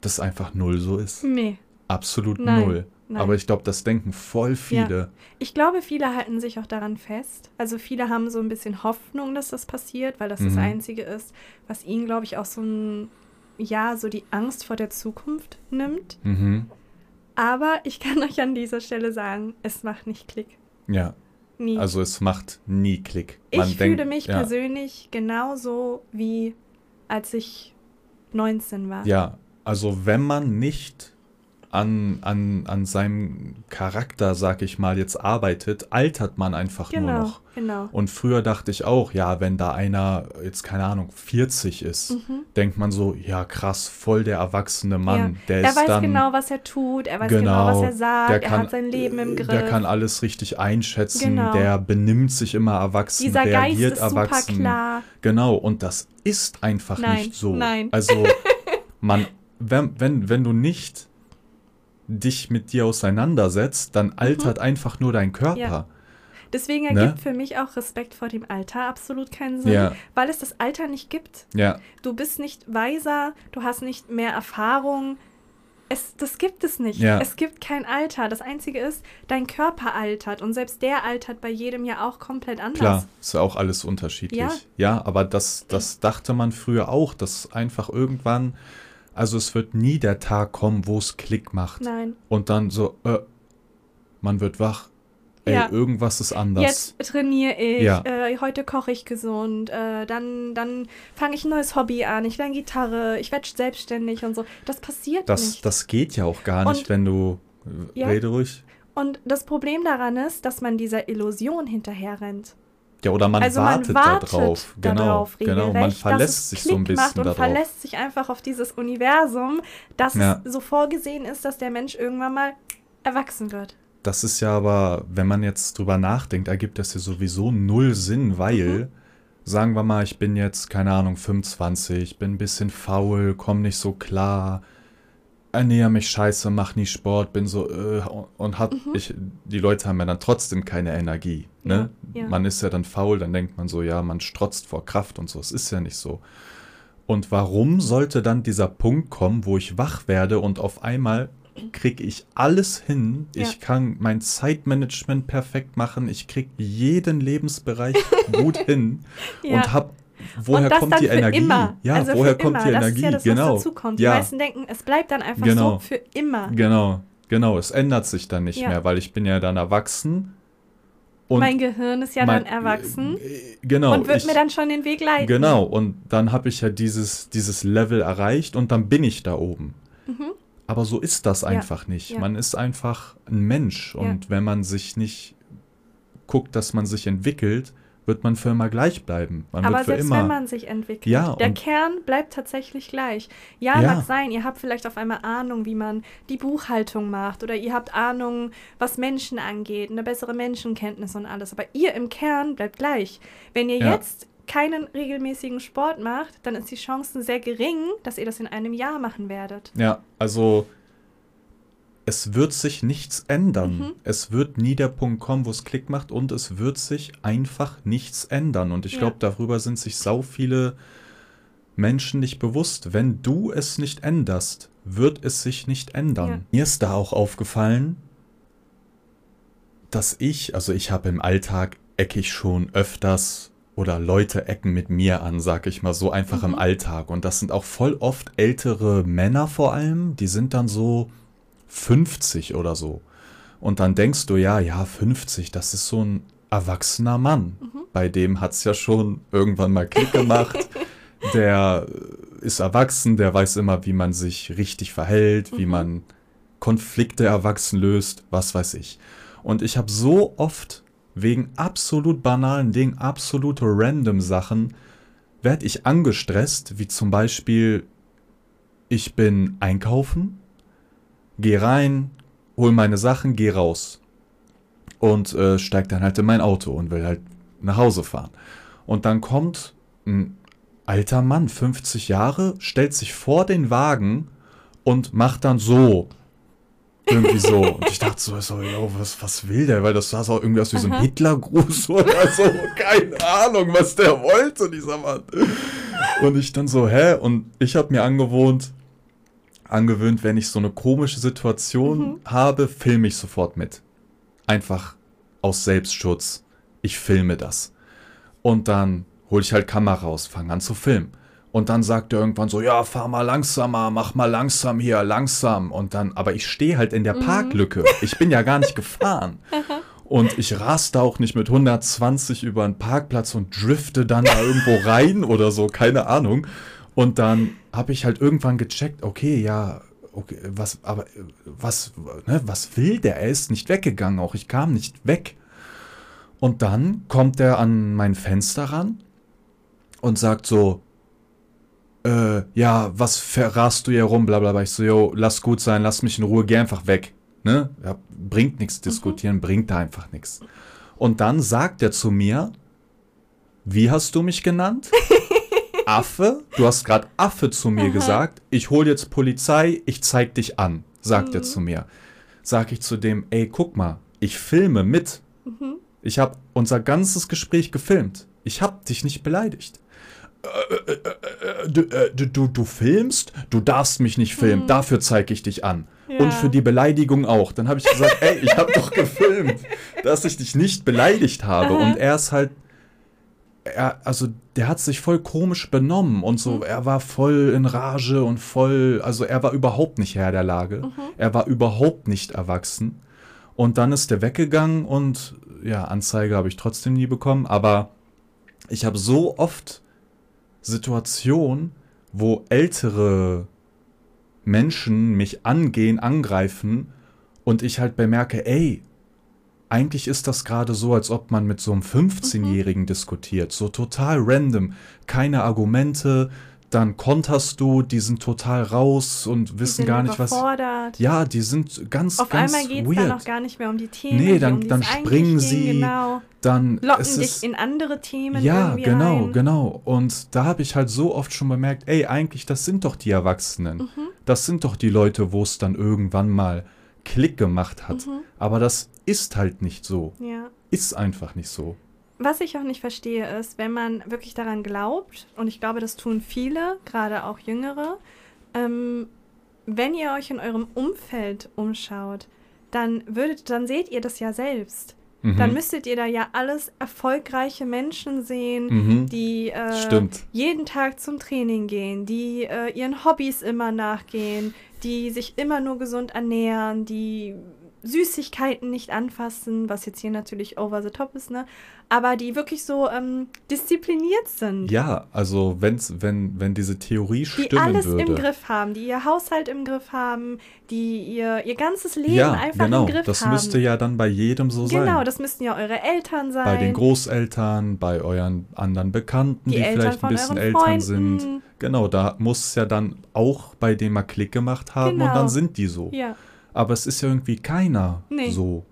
das einfach null so ist. Nee. Absolut Nein, null. nein. Aber ich glaube, das denken voll viele. Ich glaube, viele halten sich auch daran fest. Also viele haben so ein bisschen Hoffnung, dass das passiert, weil das das Mhm. Einzige ist, was ihnen, glaube ich, auch so ein, ja, so die Angst vor der Zukunft nimmt. Mhm. Aber ich kann euch an dieser Stelle sagen, es macht nicht Klick. Ja. Nie. Also es macht nie Klick. ich Man fühle denkt- mich ja, persönlich genauso wie als ich 19 war. Ja, also wenn man nicht an, an, an seinem Charakter, sag ich mal, jetzt arbeitet, altert man einfach nur genau, noch. genau. Und früher dachte ich auch, ja, wenn da einer jetzt keine Ahnung 40 ist, Mhm. denkt man so, ja krass, voll der erwachsene Mann, der er ist weiß dann genau, was er tut, er weiß genau, was er sagt, der er kann, hat sein Leben im Griff. Der kann alles richtig einschätzen, Genau. der benimmt sich immer erwachsen, Dieser Geist reagiert ist erwachsen. super klar. Genau, und das ist einfach Nein, nicht so. nein. Also, man, wenn, wenn, wenn du nicht dich mit dir auseinandersetzt, dann altert einfach nur dein Körper. Mhm. Ja. Deswegen Ne? ergibt für mich auch Respekt vor dem Alter absolut keinen Sinn, Ja. weil es das Alter nicht gibt. Ja, Du bist nicht weiser, du hast nicht mehr Erfahrung. Es, das gibt es nicht. Ja. Es gibt kein Alter. Das Einzige ist, dein Körper altert und selbst der altert bei jedem ja auch komplett anders. klar, ist ja auch alles unterschiedlich. Ja. Ja, aber das, das dachte man früher auch, dass einfach irgendwann, also es wird nie der Tag kommen, wo es Klick macht. Nein. Und dann so, äh, man wird wach. Ey, Ja. irgendwas ist anders. Jetzt trainiere ich, Ja. äh, heute koche ich gesund, äh, dann, dann fange ich ein neues Hobby an, ich lerne Gitarre, ich werde selbstständig und so. Das passiert Das, nicht. das geht ja auch gar nicht, Und- wenn du. Ja. Rede ruhig. und das Problem daran ist, dass man dieser Illusion hinterher rennt. Ja, oder man also wartet, man wartet da drauf. Genau, darauf genau. Man regelrecht, dass verlässt sich so ein Klick bisschen macht und darauf. verlässt sich einfach auf dieses Universum, dass Ja. es so vorgesehen ist, dass der Mensch irgendwann mal erwachsen wird. Das ist ja aber, wenn man jetzt drüber nachdenkt, ergibt das ja sowieso null Sinn, weil, Mhm. sagen wir mal, ich bin jetzt, keine Ahnung, 25, bin ein bisschen faul, komme nicht so klar, ernähre mich scheiße, mach nie Sport, bin so, äh, und hat, ich, die Leute haben ja dann trotzdem keine Energie, ne? Mhm. Ja, ja. Man ist ja dann faul, dann denkt man so, ja, man strotzt vor Kraft und so, es ist ja nicht so. Und warum sollte dann dieser Punkt kommen, wo ich wach werde und auf einmal kriege ich alles hin. Ja. Ich kann mein Zeitmanagement perfekt machen. Ich kriege jeden Lebensbereich gut hin Ja. und hab woher und das kommt dann die für Energie? Immer. Ja, also woher kommt immer. die das Energie? Ist ja das, genau. was dazu kommt. Ja. Die meisten denken, es bleibt dann einfach Genau. so für immer. Genau, genau. Es ändert sich dann nicht Ja. mehr, weil ich bin ja dann erwachsen. Und mein Gehirn ist ja mein- dann erwachsen äh, Genau. und wird ich, mir dann schon den Weg leiten. Genau, und dann habe ich ja dieses, dieses Level erreicht und dann bin ich da oben. Mhm. Aber so ist das einfach nicht. ja. Man ist einfach ein Mensch und wenn man sich nicht guckt, dass man sich entwickelt, wird man für immer gleich bleiben. Man Aber wird für selbst immer. wenn man sich entwickelt, Ja, der Kern bleibt tatsächlich gleich. Ja, Ja. mag sein, ihr habt vielleicht auf einmal Ahnung, wie man die Buchhaltung macht oder ihr habt Ahnung, was Menschen angeht, eine bessere Menschenkenntnis und alles. Aber ihr im Kern bleibt gleich. Wenn ihr Ja. jetzt keinen regelmäßigen Sport macht, dann ist die Chance sehr gering, dass ihr das in einem Jahr machen werdet. ja, also es wird sich nichts ändern. Mhm. Es wird nie der Punkt kommen, wo es Klick macht und es wird sich einfach nichts ändern. Und ich Ja. glaube, darüber sind sich sau viele Menschen nicht bewusst. Wenn du es nicht änderst, wird es sich nicht ändern. Ja. Mir ist da auch aufgefallen, dass ich, also ich habe im Alltag ecke ich schon öfters oder Leute ecken mit mir an, sag ich mal so einfach im Mhm. Alltag. Und das sind auch voll oft ältere Männer vor allem, die sind dann so 50 oder so. Und dann denkst du, ja, ja, 50, das ist so ein erwachsener Mann. Mhm. Bei dem hat es ja schon irgendwann mal Klick gemacht. der äh, ist erwachsen, der weiß immer, wie man sich richtig verhält, wie Mhm. man Konflikte erwachsen löst, was weiß ich. Und ich habe so oft wegen absolut banalen Dingen, absolute random Sachen, werde ich angestresst, wie zum Beispiel, ich bin einkaufen, geh rein, hol meine Sachen, geh raus. Und äh, steig dann halt in mein Auto und will halt nach Hause fahren. Und dann kommt ein alter Mann, 50 Jahre, stellt sich vor den Wagen und macht dann so. Irgendwie so. Und ich dachte so, so yo, was, was will der? Weil das sah so irgendwie aus wie so ein. Hitlergruß oder so. Keine Ahnung, was der wollte, dieser Mann. Und ich dann so, hä? Und ich habe mir angewohnt, angewöhnt, wenn ich so eine komische Situation Mhm. habe, filme ich sofort mit. Einfach aus Selbstschutz. Ich filme das. Und dann hole ich halt Kamera raus, fange an zu filmen. Und dann sagt er irgendwann so, ja, fahr mal langsamer, mach mal langsam hier, langsam. Und dann, aber ich stehe halt in der Mhm. Parklücke. Ich bin ja gar nicht gefahren. Und ich raste auch nicht mit 120 über einen Parkplatz und drifte dann da irgendwo rein oder so, keine Ahnung. Und dann habe ich halt irgendwann gecheckt, okay, ja, okay, was, aber was, ne, was will der? Er ist nicht weggegangen, auch ich kam nicht weg. Und dann kommt er an mein Fenster ran und sagt so, äh, ja, was verrast du hier rum, bla bla bla. Ich so, yo, lass gut sein, lass mich in Ruhe, geh einfach weg. Ne? Ja, bringt nichts diskutieren, bringt da einfach nichts. Und dann sagt er zu mir, wie hast du mich genannt? Affe? Du hast gerade Affe zu mir gesagt. Ich hole jetzt Polizei, ich zeig dich an, sagt er zu mir. Sag ich zu dem, ey, guck mal, ich filme mit. Ich habe unser ganzes Gespräch gefilmt. Ich habe dich nicht beleidigt. Äh, äh, äh, äh, du, äh, du, du, du filmst? Du darfst mich nicht filmen. Dafür zeige ich dich an. Ja. Und für die Beleidigung auch. Dann habe ich gesagt, ey, ich habe doch gefilmt, dass ich dich nicht beleidigt habe. Und er ist halt, er, also der hat sich voll komisch benommen und so. Er war voll in Rage und voll, also er war überhaupt nicht Herr der Lage. Er war überhaupt nicht erwachsen. Und dann ist der weggegangen und ja, Anzeige habe ich trotzdem nie bekommen. Aber ich habe so oft Situationen, wo ältere Menschen mich angehen, angreifen und ich halt bemerke, ey, eigentlich ist das gerade so, als ob man mit so einem 15-Jährigen diskutiert. So total random. Keine Argumente. Dann konterst du, die sind total raus und wissen gar nicht, was. Ja, die sind ganz, Auf ganz einmal geht es dann auch gar nicht mehr um die Themen. Nee, dann- um dann springen sie, Genau. Dann Locken es dich ist, in andere Themen ja, genau, rein. genau. Und da habe ich halt so oft schon bemerkt, ey, eigentlich, das sind doch die Erwachsenen. Mhm. Das sind doch die Leute, wo es dann irgendwann mal Klick gemacht hat. Mhm. Aber das ist halt nicht so. Ja. Ist einfach nicht so. Was ich auch nicht verstehe, ist, wenn man wirklich daran glaubt, und ich glaube, das tun viele, gerade auch Jüngere, ähm, wenn ihr euch in eurem Umfeld umschaut, dann würdet, dann seht ihr das ja selbst. Mhm. Dann müsstet ihr da ja alles erfolgreiche Menschen sehen, Mhm. die äh, jeden Tag zum Training gehen, die äh, ihren Hobbys immer nachgehen, die sich immer nur gesund ernähren, die Süßigkeiten nicht anfassen, was jetzt hier natürlich over the top ist, ne? Aber die wirklich so ähm, diszipliniert sind. Ja, also wenn's, wenn, wenn diese Theorie Die stimmen alles würde. im Griff haben, die ihr Haushalt im Griff haben, die ihr, ihr ganzes Leben ja, einfach genau. im Griff Das haben. müsste ja dann bei jedem so sein. genau, das müssten ja eure Eltern sein. bei den Großeltern, bei euren anderen Bekannten, Die die, Eltern vielleicht ein bisschen Freunden. sind. Genau, da muss es ja dann auch bei dem mal Klick gemacht haben und Genau. dann sind die so. Ja. Aber es ist ja irgendwie keiner Nee. so,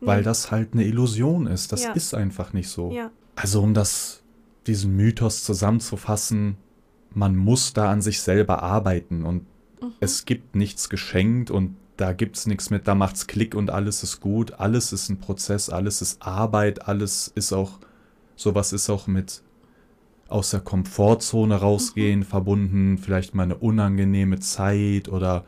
weil Nee. das halt eine Illusion ist. Das Ja. ist einfach nicht so. Ja. Also um das, diesen Mythos zusammenzufassen, man muss da an sich selber arbeiten und Mhm. es gibt nichts geschenkt und da gibt's nichts mit, da macht's Klick und alles ist gut. Alles ist ein Prozess, alles ist Arbeit, alles ist auch, sowas ist auch mit aus der Komfortzone rausgehen verbunden, vielleicht mal eine unangenehme Zeit oder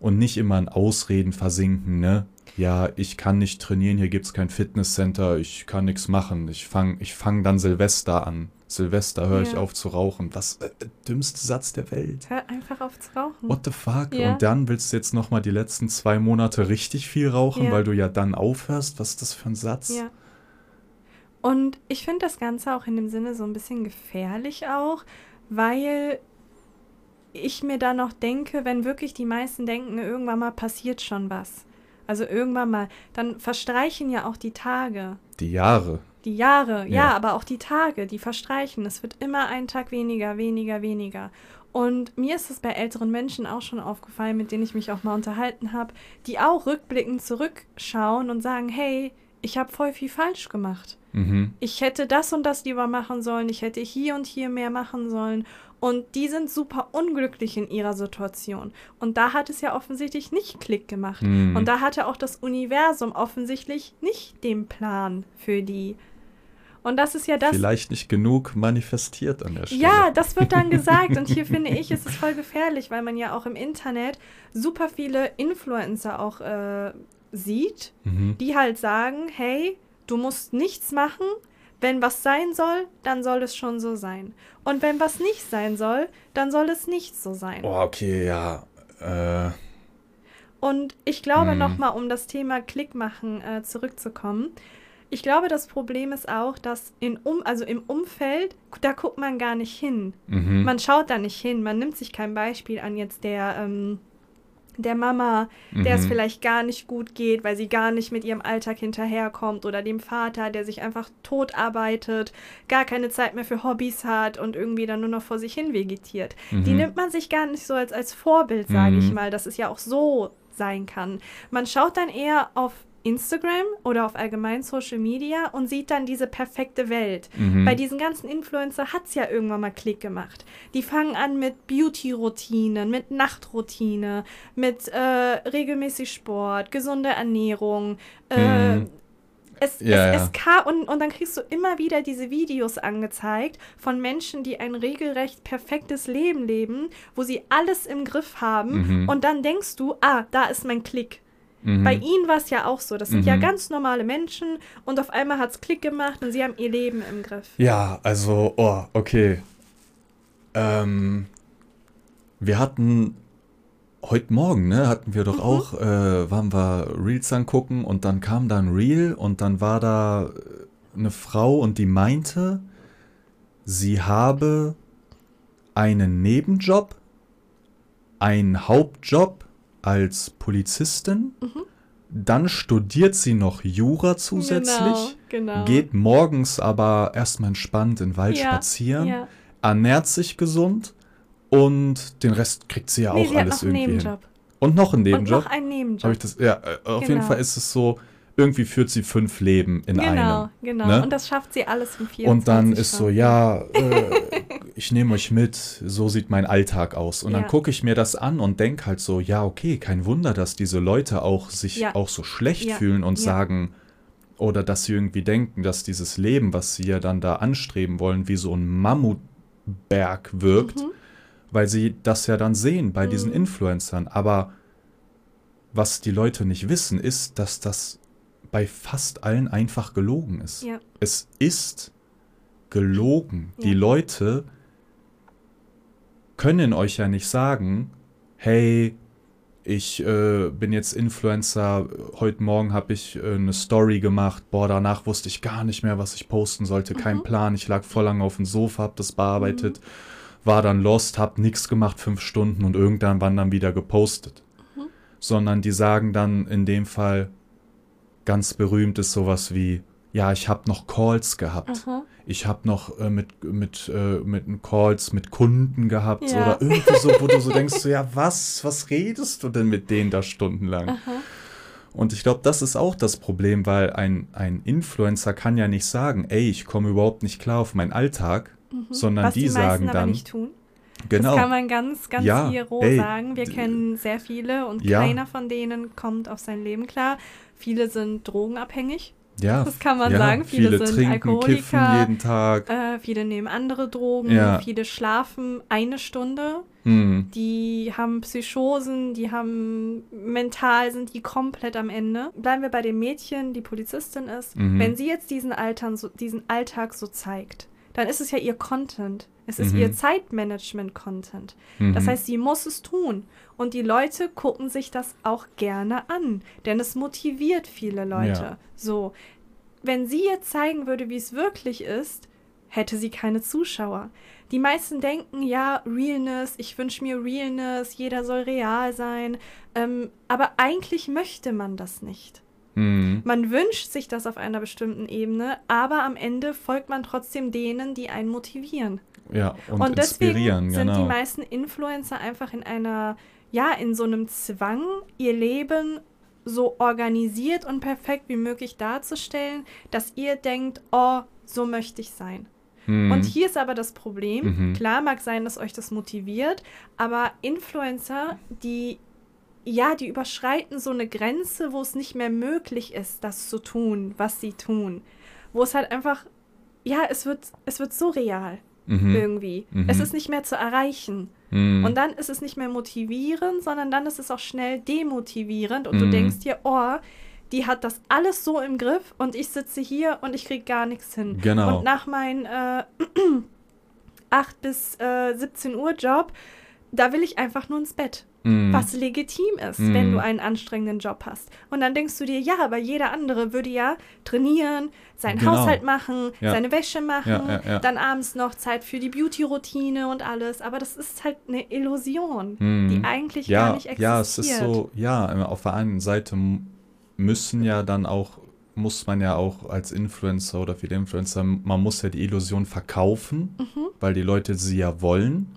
und nicht immer in Ausreden versinken, ne? Ja, ich kann nicht trainieren, hier gibt's kein Fitnesscenter, ich kann nichts machen. Ich fang, ich fang dann Silvester an. Silvester höre ich Ja. auf zu rauchen. Was äh, dümmste Satz der Welt. Hör einfach auf zu rauchen. What the fuck? Ja. Und dann willst du jetzt noch mal die letzten zwei Monate richtig viel rauchen, Ja. weil du ja dann aufhörst? Was ist das für ein Satz? Ja. Und ich finde das Ganze auch in dem Sinne so ein bisschen gefährlich auch, weil ich mir da noch denke, wenn wirklich die meisten denken, irgendwann mal passiert schon was. Also irgendwann mal, dann verstreichen ja auch die Tage. Die Jahre. Die Jahre, ja. Ja. aber auch die Tage, die verstreichen. Es wird immer ein Tag weniger, weniger, weniger. Und mir ist es bei älteren Menschen auch schon aufgefallen, mit denen ich mich auch mal unterhalten habe, die auch rückblickend zurückschauen und sagen, hey, ich habe voll viel falsch gemacht. Mhm. Ich hätte das und das lieber machen sollen, ich hätte hier und hier mehr machen sollen. Und die sind super unglücklich in ihrer Situation. Und da hat es ja offensichtlich nicht Klick gemacht. Mhm. Und da hatte auch das Universum offensichtlich nicht den Plan für die. Und das ist ja das. Vielleicht nicht genug manifestiert an der Stelle. Ja, das wird dann gesagt. Und hier finde ich, ist es voll gefährlich, weil man ja auch im Internet super viele Influencer auch äh, sieht, Mhm. die halt sagen, hey, du musst nichts machen, wenn was sein soll, dann soll es schon so sein. Und wenn was nicht sein soll, dann soll es nicht so sein. Oh, okay, ja. Äh, Und ich glaube Hm. nochmal, um das Thema Klick machen äh, zurückzukommen. Ich glaube, das Problem ist auch, dass in um, also im Umfeld, da guckt man gar nicht hin. mhm. Man schaut da nicht hin. Man nimmt sich kein Beispiel an jetzt der, ähm, der Mama, der es Mhm. vielleicht gar nicht gut geht, weil sie gar nicht mit ihrem Alltag hinterherkommt oder dem Vater, der sich einfach tot arbeitet, gar keine Zeit mehr für Hobbys hat und irgendwie dann nur noch vor sich hin vegetiert. Die Mhm. nimmt man sich gar nicht so als, als Vorbild, sage ich Mhm. mal, dass es ja auch so sein kann. Man schaut dann eher auf Instagram oder auf allgemein Social Media und sieht dann diese perfekte Welt. Mhm. Bei diesen ganzen Influencer hat es ja irgendwann mal Klick gemacht. Die fangen an mit Beauty-Routinen, mit Nachtroutine, mit äh, regelmäßig Sport, gesunde Ernährung. Äh, Mhm. es, Ja, es, ja. es ka und, und dann kriegst du immer wieder diese Videos angezeigt von Menschen, die ein regelrecht perfektes Leben leben, wo sie alles im Griff haben. Mhm. Und dann denkst du, ah, da ist mein Klick. Mhm. Bei ihnen war es ja auch so. Das sind ja Mhm. ganz normale Menschen und auf einmal hat es Klick gemacht und sie haben ihr Leben im Griff. Ja, also, oh, okay. Ähm, wir hatten heute Morgen, ne, hatten wir doch Mhm. auch, äh, waren wir Reels angucken und dann kam da ein Reel und dann war da eine Frau und die meinte, sie habe einen Nebenjob, einen Hauptjob als Polizistin, Mhm. dann studiert sie noch Jura zusätzlich Genau, genau. geht morgens aber erstmal entspannt in den Wald Ja, spazieren, Ja. ernährt sich gesund und den Rest kriegt sie ja Nee, auch sie alles irgendwie hin. Nebenjob. Und noch einen Und Nebenjob. noch einen Nebenjob. Habe ich das? Ja, äh, auf jeden Genau. Fall ist es so, irgendwie führt sie fünf Leben in genau, einem. genau. ne? Und das schafft sie alles in 24 Und dann ist so, Stunden. ja, äh, ich nehme euch mit, so sieht mein Alltag aus. Und dann Ja. gucke ich mir das an und denke halt so, ja, okay, kein Wunder, dass diese Leute auch sich Ja. auch so schlecht Ja. fühlen und sagen, oder dass sie irgendwie denken, dass dieses Leben, was sie ja dann da anstreben wollen, wie so ein Mammutberg wirkt, Mhm. weil sie das ja dann sehen bei diesen Mhm. Influencern. Aber was die Leute nicht wissen, ist, dass das bei fast allen einfach gelogen ist. Ja. Es ist gelogen. Die Ja. Leute können euch ja nicht sagen, hey, ich äh, bin jetzt Influencer, heute Morgen habe ich äh, eine Story gemacht, boah, danach wusste ich gar nicht mehr, was ich posten sollte, kein Mhm. Plan, ich lag voll lange auf dem Sofa, hab das bearbeitet, war dann lost, hab nichts gemacht, fünf Stunden und irgendwann waren dann wieder gepostet. Mhm. Sondern die sagen dann in dem Fall, ganz berühmt ist sowas wie, ja, ich habe noch Calls gehabt. Aha. Ich habe noch äh, mit, mit, äh, mit Calls mit Kunden gehabt Ja. oder irgendwie so, wo du so denkst, so, ja, was, was redest du denn mit denen da stundenlang? Aha. Und ich glaube, das ist auch das Problem, weil ein, ein Influencer kann ja nicht sagen, ey, ich komme überhaupt nicht klar auf meinen Alltag, sondern Mhm. Was die, die, sagen aber dann, nicht tun. genau, Das kann man ganz, ganz Ja, hier roh ey, sagen. Wir kennen sehr viele und Ja. keiner von denen kommt auf sein Leben klar. Viele sind drogenabhängig. Ja, Das kann man ja, sagen. Viele, sind trinken, Alkoholiker. jeden Tag. Äh, viele nehmen andere Drogen. Ja. Viele schlafen eine Stunde. Hm, Die haben Psychosen, die haben mental, sind die komplett am Ende. Bleiben wir bei dem Mädchen, die Polizistin ist. Mhm. Wenn sie jetzt diesen, Altern so, diesen Alltag so zeigt, dann ist es ja ihr Content. Es ist Mhm. ihr Zeitmanagement-Content. Das mhm. heißt, sie muss es tun. Und die Leute gucken sich das auch gerne an, denn es motiviert viele Leute. Ja. So, wenn sie jetzt zeigen würde, wie es wirklich ist, hätte sie keine Zuschauer. Die meisten denken, ja, Realness, ich wünsche mir Realness, jeder soll real sein. Ähm, aber eigentlich möchte man das nicht. Hm, Man wünscht sich das auf einer bestimmten Ebene, aber am Ende folgt man trotzdem denen, die einen motivieren. Ja, und, Und, deswegen sind die genau. meisten Influencer einfach in einer, ja, in so einem Zwang, ihr Leben so organisiert und perfekt wie möglich darzustellen, dass ihr denkt, oh, so möchte ich sein. Hm, Und hier ist aber das Problem, Mhm. klar mag sein, dass euch das motiviert, aber Influencer, die ja, die überschreiten so eine Grenze, wo es nicht mehr möglich ist, das zu tun, was sie tun. Wo es halt einfach, ja, es wird, es wird so real mhm, irgendwie. Mhm. Es ist nicht mehr zu erreichen. hm, Und dann ist es nicht mehr motivierend, sondern dann ist es auch schnell demotivierend und du Mhm. denkst dir, oh, die hat das alles so im Griff und ich sitze hier und ich kriege gar nichts hin. Genau. Und nach meinem äh, 8 bis äh, 17 Uhr Job, da will ich einfach nur ins Bett. Mm. Was legitim ist, Mhm. wenn du einen anstrengenden Job hast. Und dann denkst du dir, ja, aber jeder andere würde ja trainieren, seinen Genau. Haushalt machen, Ja. seine Wäsche machen, Ja, ja, dann abends noch Zeit für die Beauty-Routine und alles. Aber das ist halt eine Illusion, Mhm. die eigentlich ja, gar nicht existiert. ja, es ist so, ja, auf der einen Seite müssen ja dann auch, muss man ja auch als Influencer oder viele Influencer, man muss ja die Illusion verkaufen, Mhm. weil die Leute sie ja wollen.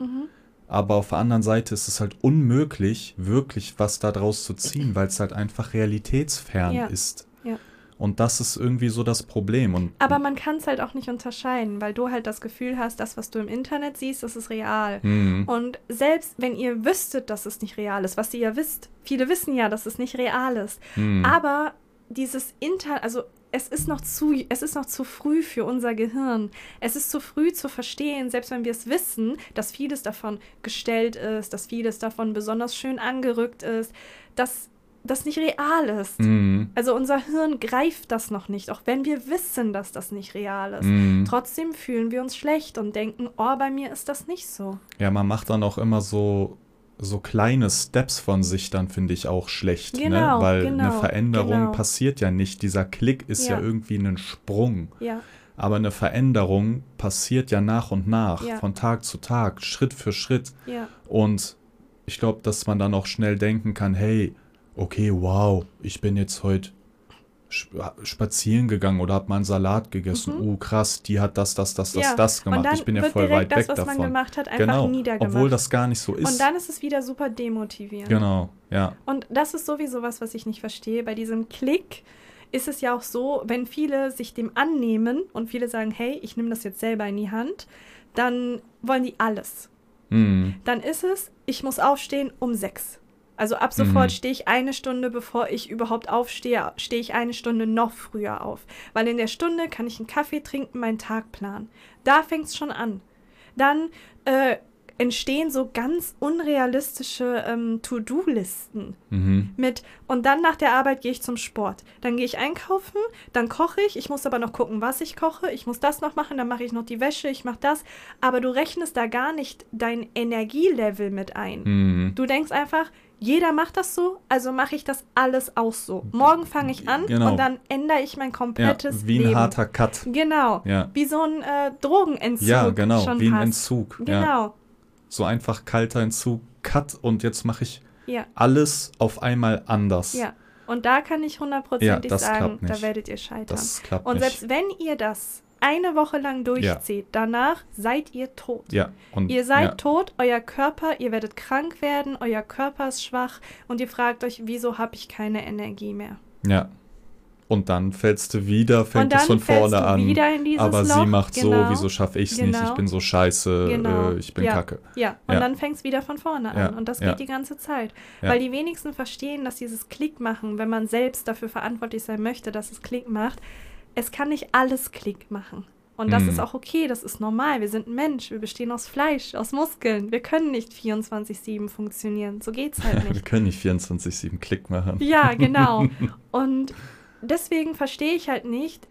Aber auf der anderen Seite ist es halt unmöglich, wirklich was daraus zu ziehen, weil es halt einfach realitätsfern Ja. ist. Ja. Und das ist irgendwie so das Problem. Und Aber man kann es halt auch nicht unterscheiden, weil du halt das Gefühl hast, das, was du im Internet siehst, das ist real. Mhm. Und selbst wenn ihr wüsstet, dass es nicht real ist, was ihr ja wisst, viele wissen ja, dass es nicht real ist, Mhm. aber dieses Inter, also es ist noch zu, es ist noch zu früh für unser Gehirn. Es ist zu früh zu verstehen, selbst wenn wir es wissen, dass vieles davon gestellt ist, dass vieles davon besonders schön angerückt ist, dass das nicht real ist. Mhm. Also unser Hirn greift das noch nicht, auch wenn wir wissen, dass das nicht real ist. Mhm. Trotzdem fühlen wir uns schlecht und denken, oh, bei mir ist das nicht so. Ja, man macht dann auch immer so, so kleine Steps von sich dann, finde ich, auch schlecht. Genau, ne? Weil genau, eine Veränderung genau. passiert ja nicht. Dieser Klick ist ja, Ja. irgendwie ein Sprung. Ja, Aber eine Veränderung passiert ja nach und nach, Ja. von Tag zu Tag, Schritt für Schritt. Und ich glaube, dass man dann auch schnell denken kann, hey, okay, wow, ich bin jetzt heute spazieren gegangen oder habe mal einen Salat gegessen. Oh, krass, die hat das, das, das, das, Mhm. Ja, das gemacht. Ich bin ja voll weit das, weg was man davon. gemacht hat, einfach genau, niedergemacht. obwohl das gar nicht so ist. Und dann ist es wieder super demotivierend. genau, ja. Und das ist sowieso was, was ich nicht verstehe. Bei diesem Klick ist es ja auch so, wenn viele sich dem annehmen und viele sagen, hey, ich nehme das jetzt selber in die Hand, dann wollen die alles. Hm. Dann ist es, ich muss aufstehen um sechs. Also ab sofort Mhm. stehe ich eine Stunde, bevor ich überhaupt aufstehe, stehe ich eine Stunde noch früher auf. Weil in der Stunde kann ich einen Kaffee trinken, meinen Tag planen. Da fängt es schon an. Dann äh, entstehen so ganz unrealistische ähm, To-Do-Listen Mhm. mit und dann nach der Arbeit gehe ich zum Sport. Dann gehe ich einkaufen, dann koche ich, ich muss aber noch gucken, was ich koche, ich muss das noch machen, dann mache ich noch die Wäsche, ich mache das, aber du rechnest da gar nicht dein Energielevel mit ein. Mhm. Du denkst einfach, jeder macht das so, also mache ich das alles auch so. Morgen fange ich an Genau. und dann ändere ich mein Ja, komplettes wie ein Leben. harter Cut. Genau. Ja. Wie so ein äh, Drogenentzug. Ja, genau, schon wie ein fast. Entzug. Ja. Genau. So einfach kalter Entzug, Cut und jetzt mache ich Ja. alles auf einmal anders. Ja. Und da kann ich hundertprozentig Ja, sagen, da nicht. werdet ihr scheitern. Das klappt Und nicht. selbst wenn ihr das eine Woche lang durchzieht, danach seid ihr tot. ja, und Ihr seid ja, tot, euer Körper, ihr werdet krank werden, euer Körper ist schwach und ihr fragt euch, wieso habe ich keine Energie mehr? ja. Und dann fällst du wieder, fängt es von vorne an. wieder in dieses aber Loch. sie macht genau. so, wieso schaffe ich es nicht? Ich Genau. bin so scheiße, Genau. äh, ich bin ja. kacke. Ja, und Ja. dann fängt es wieder von vorne an. Ja, Und das ja. geht die ganze Zeit. Ja. Weil die wenigsten verstehen, dass dieses Klick machen, wenn man selbst dafür verantwortlich sein möchte, dass es Klick macht, es kann nicht alles Klick machen. Und das Mhm. ist auch okay, das ist normal. Wir sind ein Mensch, wir bestehen aus Fleisch, aus Muskeln. Wir können nicht 24-7 funktionieren. So geht's halt Wir nicht. können nicht 24-7 Klick machen. Ja, genau. Und deswegen verstehe ich halt nicht,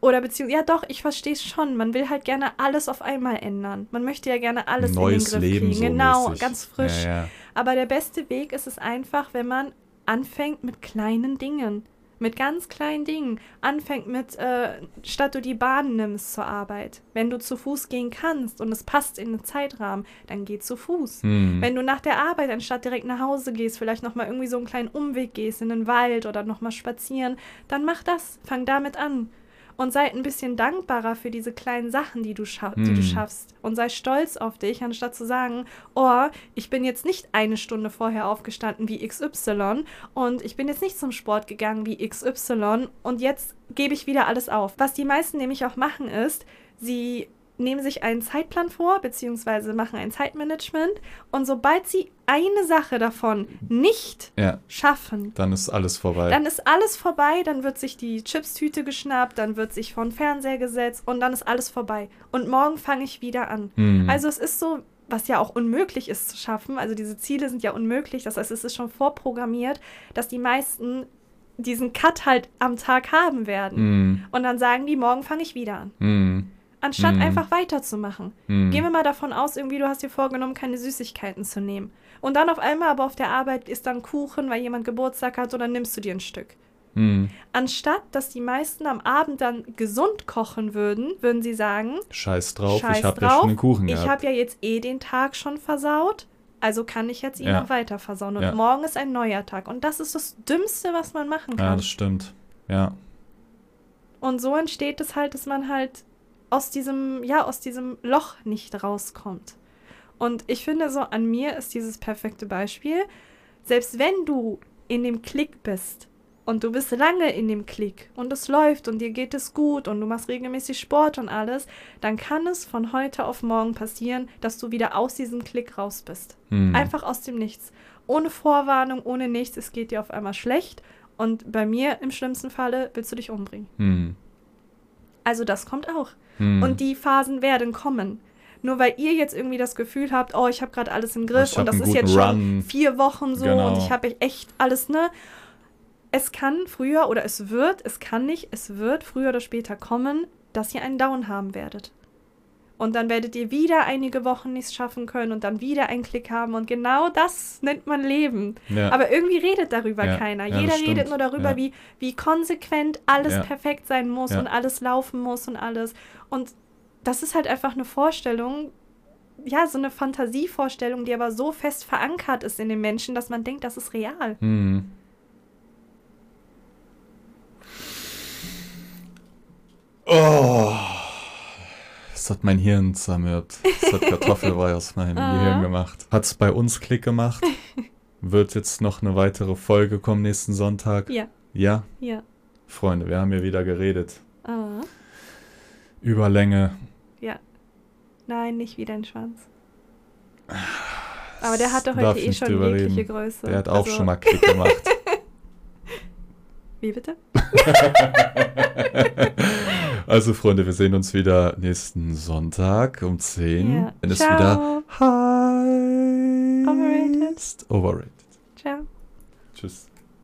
oder beziehungsweise, ja doch, ich verstehe es schon. Man will halt gerne alles auf einmal ändern. Man möchte ja gerne alles Neues in den Griff Leben kriegen. so genau, mäßig. ganz frisch. Ja, ja. Aber der beste Weg ist es einfach, wenn man anfängt mit kleinen Dingen. Mit ganz kleinen Dingen. Anfängt mit, äh, statt du die Bahn nimmst zur Arbeit. Wenn du zu Fuß gehen kannst und es passt in den Zeitrahmen, dann geh zu Fuß. Hm. Wenn du nach der Arbeit anstatt direkt nach Hause gehst, vielleicht nochmal irgendwie so einen kleinen Umweg gehst in den Wald oder nochmal spazieren, dann mach das. Fang damit an. Und sei ein bisschen dankbarer für diese kleinen Sachen, die du, scha die du Hm. schaffst. Und sei stolz auf dich, anstatt zu sagen, oh, ich bin jetzt nicht eine Stunde vorher aufgestanden wie XY und ich bin jetzt nicht zum Sport gegangen wie XY und jetzt gebe ich wieder alles auf. Was die meisten nämlich auch machen ist, sie nehmen sich einen Zeitplan vor, beziehungsweise machen ein Zeitmanagement und sobald sie eine Sache davon nicht ja, schaffen, dann ist alles vorbei. dann ist alles vorbei, dann wird sich die Chipstüte geschnappt, dann wird sich vor den Fernseher gesetzt und dann ist alles vorbei. Und morgen fange ich wieder an. Hm. Also es ist so, was ja auch unmöglich ist zu schaffen, also diese Ziele sind ja unmöglich, das heißt, es ist schon vorprogrammiert, dass die meisten diesen Cut halt am Tag haben werden. Mm, Und dann sagen die, morgen fange ich wieder an. mm, Anstatt Mhm. einfach weiterzumachen. mm. Gehen wir mal davon aus, irgendwie du hast dir vorgenommen, keine Süßigkeiten zu nehmen. Und dann auf einmal aber auf der Arbeit ist dann Kuchen, weil jemand Geburtstag hat, und dann nimmst du dir ein Stück. Mm. Anstatt, dass die meisten am Abend dann gesund kochen würden, würden sie sagen, Scheiß drauf, Scheiß ich habe ja schon den Kuchen ich gehabt. habe ja jetzt eh den Tag schon versaut, also kann ich jetzt ihn Ja. noch weiter versauen. Und Ja. morgen ist ein neuer Tag. Und das ist das Dümmste, was man machen ja, kann. das stimmt. Ja. Und so entsteht es halt, dass man halt aus diesem, ja, aus diesem Loch nicht rauskommt. Und ich finde so, an mir ist dieses perfekte Beispiel. Selbst wenn du in dem Klick bist und du bist lange in dem Klick und es läuft und dir geht es gut und du machst regelmäßig Sport und alles, dann kann es von heute auf morgen passieren, dass du wieder aus diesem Klick raus bist. Mm. Einfach aus dem Nichts. Ohne Vorwarnung, ohne nichts. Es geht dir auf einmal schlecht. Und bei mir im schlimmsten Falle willst du dich umbringen. Mm. Also das kommt auch. Mm. Und die Phasen werden kommen. Nur weil ihr jetzt irgendwie das Gefühl habt, oh, ich habe gerade alles im Griff Ich und das ist jetzt schon Run. vier Wochen so Genau. und ich habe echt alles, ne? Es kann früher oder es wird, es kann nicht, es wird früher oder später kommen, dass ihr einen Down haben werdet. Und dann werdet ihr wieder einige Wochen nichts schaffen können und dann wieder einen Klick haben. Und genau das nennt man Leben. ja. Aber irgendwie redet darüber Ja, keiner. ja, Jeder redet nur darüber, wie, wie konsequent alles perfekt sein muss und alles laufen muss und alles. Und das ist halt einfach eine Vorstellung, ja, so eine Fantasievorstellung, die aber so fest verankert ist in den Menschen, dass man denkt, das ist real. Mm. Oh. Das hat mein Hirn zermürbt. Das hat Kartoffelbrei aus meinem Ah. Gehirn gemacht. Hat's bei uns Klick gemacht? Wird jetzt noch eine weitere Folge kommen nächsten Sonntag? Ja, Ja? ja. Freunde, wir haben hier wieder geredet. Ah. Über Länge. Nein, nicht wie dein Schwanz. Aber der hatte Darf heute eh schon jegliche. Größe. Der hat auch Also- schon mal Klick gemacht. Wie bitte? Also, Freunde, wir sehen uns wieder nächsten Sonntag um 10. Ja. Wenn es wieder heißt. Overrated. Overrated. Ciao. Tschüss.